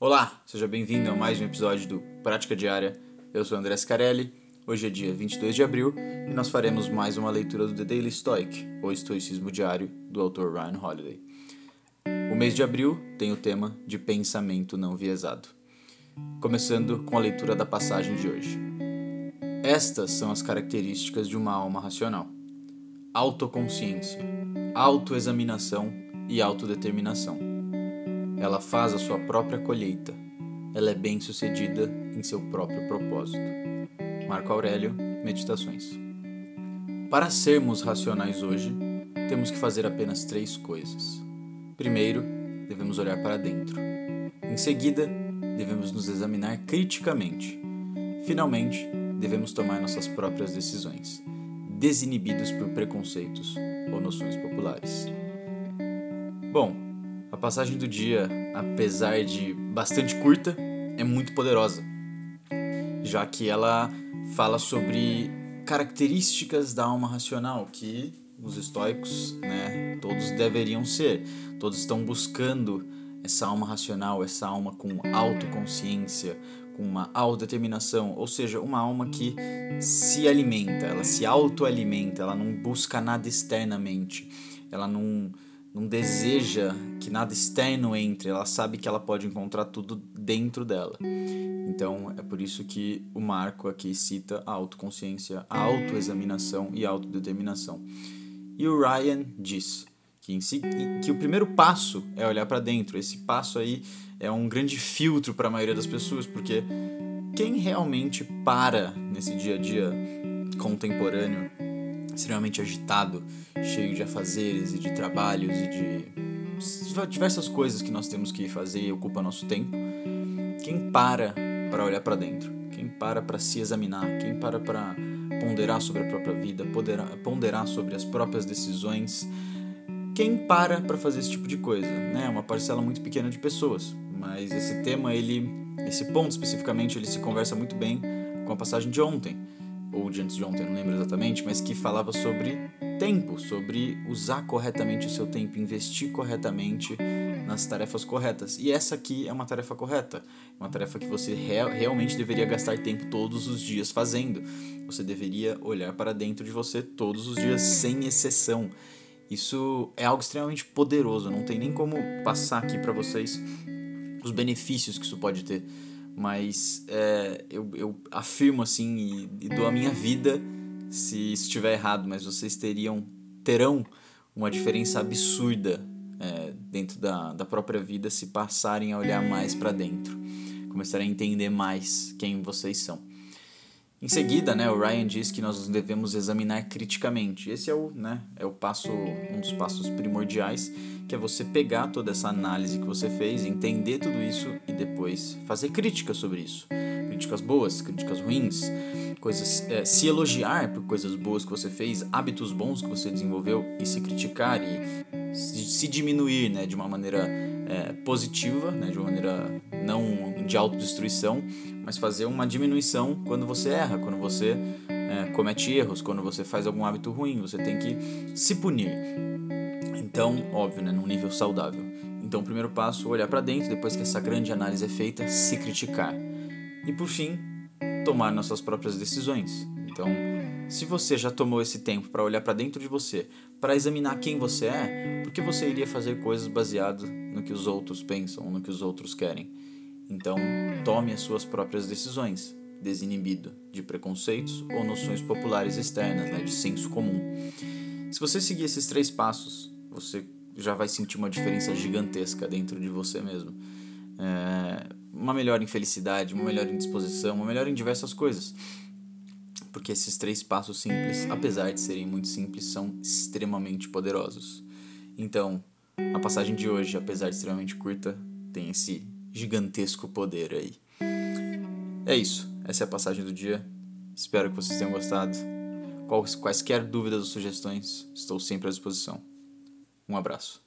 Olá, seja bem-vindo a mais um episódio do Prática Diária. Eu sou André Scarelli. Hoje é dia 22 de abril e nós faremos mais uma leitura do The Daily Stoic, ou Estoicismo Diário, do autor Ryan Holiday. O mês de abril tem o tema de pensamento não viesado. Começando com a leitura da passagem de hoje. Estas são as características de uma alma racional: autoconsciência, autoexaminação e autodeterminação. Ela faz a sua própria colheita. Ela é bem-sucedida em seu próprio propósito. Marco Aurélio, Meditações. Para sermos racionais hoje, temos que fazer apenas três coisas. Primeiro, devemos olhar para dentro. Em seguida, devemos nos examinar criticamente. Finalmente, devemos tomar nossas próprias decisões, desinibidos por preconceitos ou noções populares. Bom, a passagem do dia, apesar de bastante curta, é muito poderosa, já que ela fala sobre características da alma racional que os estoicos, né, todos deveriam ser. Todos estão buscando essa alma racional, essa alma com autoconsciência, com uma autodeterminação, ou seja, uma alma que se alimenta, ela se autoalimenta, ela não busca nada externamente, ela não não deseja que nada externo entre, ela sabe que ela pode encontrar tudo dentro dela. Então é por isso que o Marco aqui cita a autoconsciência, a autoexaminação e a autodeterminação. E o Ryan diz que, si, que o primeiro passo é olhar para dentro. Esse passo aí é um grande filtro para a maioria das pessoas, porque quem realmente para nesse dia a dia contemporâneo extremamente agitado, cheio de afazeres e de trabalhos e de diversas coisas que nós temos que fazer e ocupa nosso tempo. Quem para para olhar para dentro, quem para para se examinar, quem para para ponderar sobre a própria vida, ponderar, ponderar sobre as próprias decisões, quem para para fazer esse tipo de coisa, né? É uma parcela muito pequena de pessoas, mas esse tema ele, esse ponto especificamente, ele se conversa muito bem com a passagem de ontem ou de antes de ontem, não lembro exatamente, mas que falava sobre tempo, sobre usar corretamente o seu tempo, investir corretamente nas tarefas corretas. E essa aqui é uma tarefa correta, uma tarefa que você real, realmente deveria gastar tempo todos os dias fazendo. Você deveria olhar para dentro de você todos os dias, sem exceção. Isso é algo extremamente poderoso, não tem nem como passar aqui para vocês os benefícios que isso pode ter mas é, eu, eu afirmo assim e, e dou a minha vida se estiver errado, mas vocês teriam terão uma diferença absurda é, dentro da, da própria vida se passarem a olhar mais para dentro, começarem a entender mais quem vocês são. Em seguida, né, o Ryan diz que nós devemos examinar criticamente. Esse é o, né, é o passo, um dos passos primordiais, que é você pegar toda essa análise que você fez, entender tudo isso e depois fazer críticas sobre isso. Críticas boas, críticas ruins, coisas, é, se elogiar por coisas boas que você fez, hábitos bons que você desenvolveu e se criticar e se, se diminuir, né, de uma maneira é, positiva, né, de uma maneira não de autodestruição, mas fazer uma diminuição quando você erra, quando você é, comete erros, quando você faz algum hábito ruim, você tem que se punir. Então, óbvio, né, num nível saudável. Então, o primeiro passo, olhar para dentro, depois que essa grande análise é feita, se criticar. E por fim, tomar nossas próprias decisões. Então, se você já tomou esse tempo para olhar para dentro de você, para examinar quem você é, por que você iria fazer coisas baseado no que os outros pensam, no que os outros querem? Então, tome as suas próprias decisões, desinibido de preconceitos ou noções populares externas, né, de senso comum. Se você seguir esses três passos, você já vai sentir uma diferença gigantesca dentro de você mesmo. É, uma melhor em felicidade, uma melhor em disposição, uma melhor em diversas coisas. Porque esses três passos simples, apesar de serem muito simples, são extremamente poderosos. Então, a passagem de hoje, apesar de extremamente curta, tem esse gigantesco poder aí. É isso. Essa é a passagem do dia. Espero que vocês tenham gostado. Quaisquer dúvidas ou sugestões, estou sempre à disposição. Um abraço.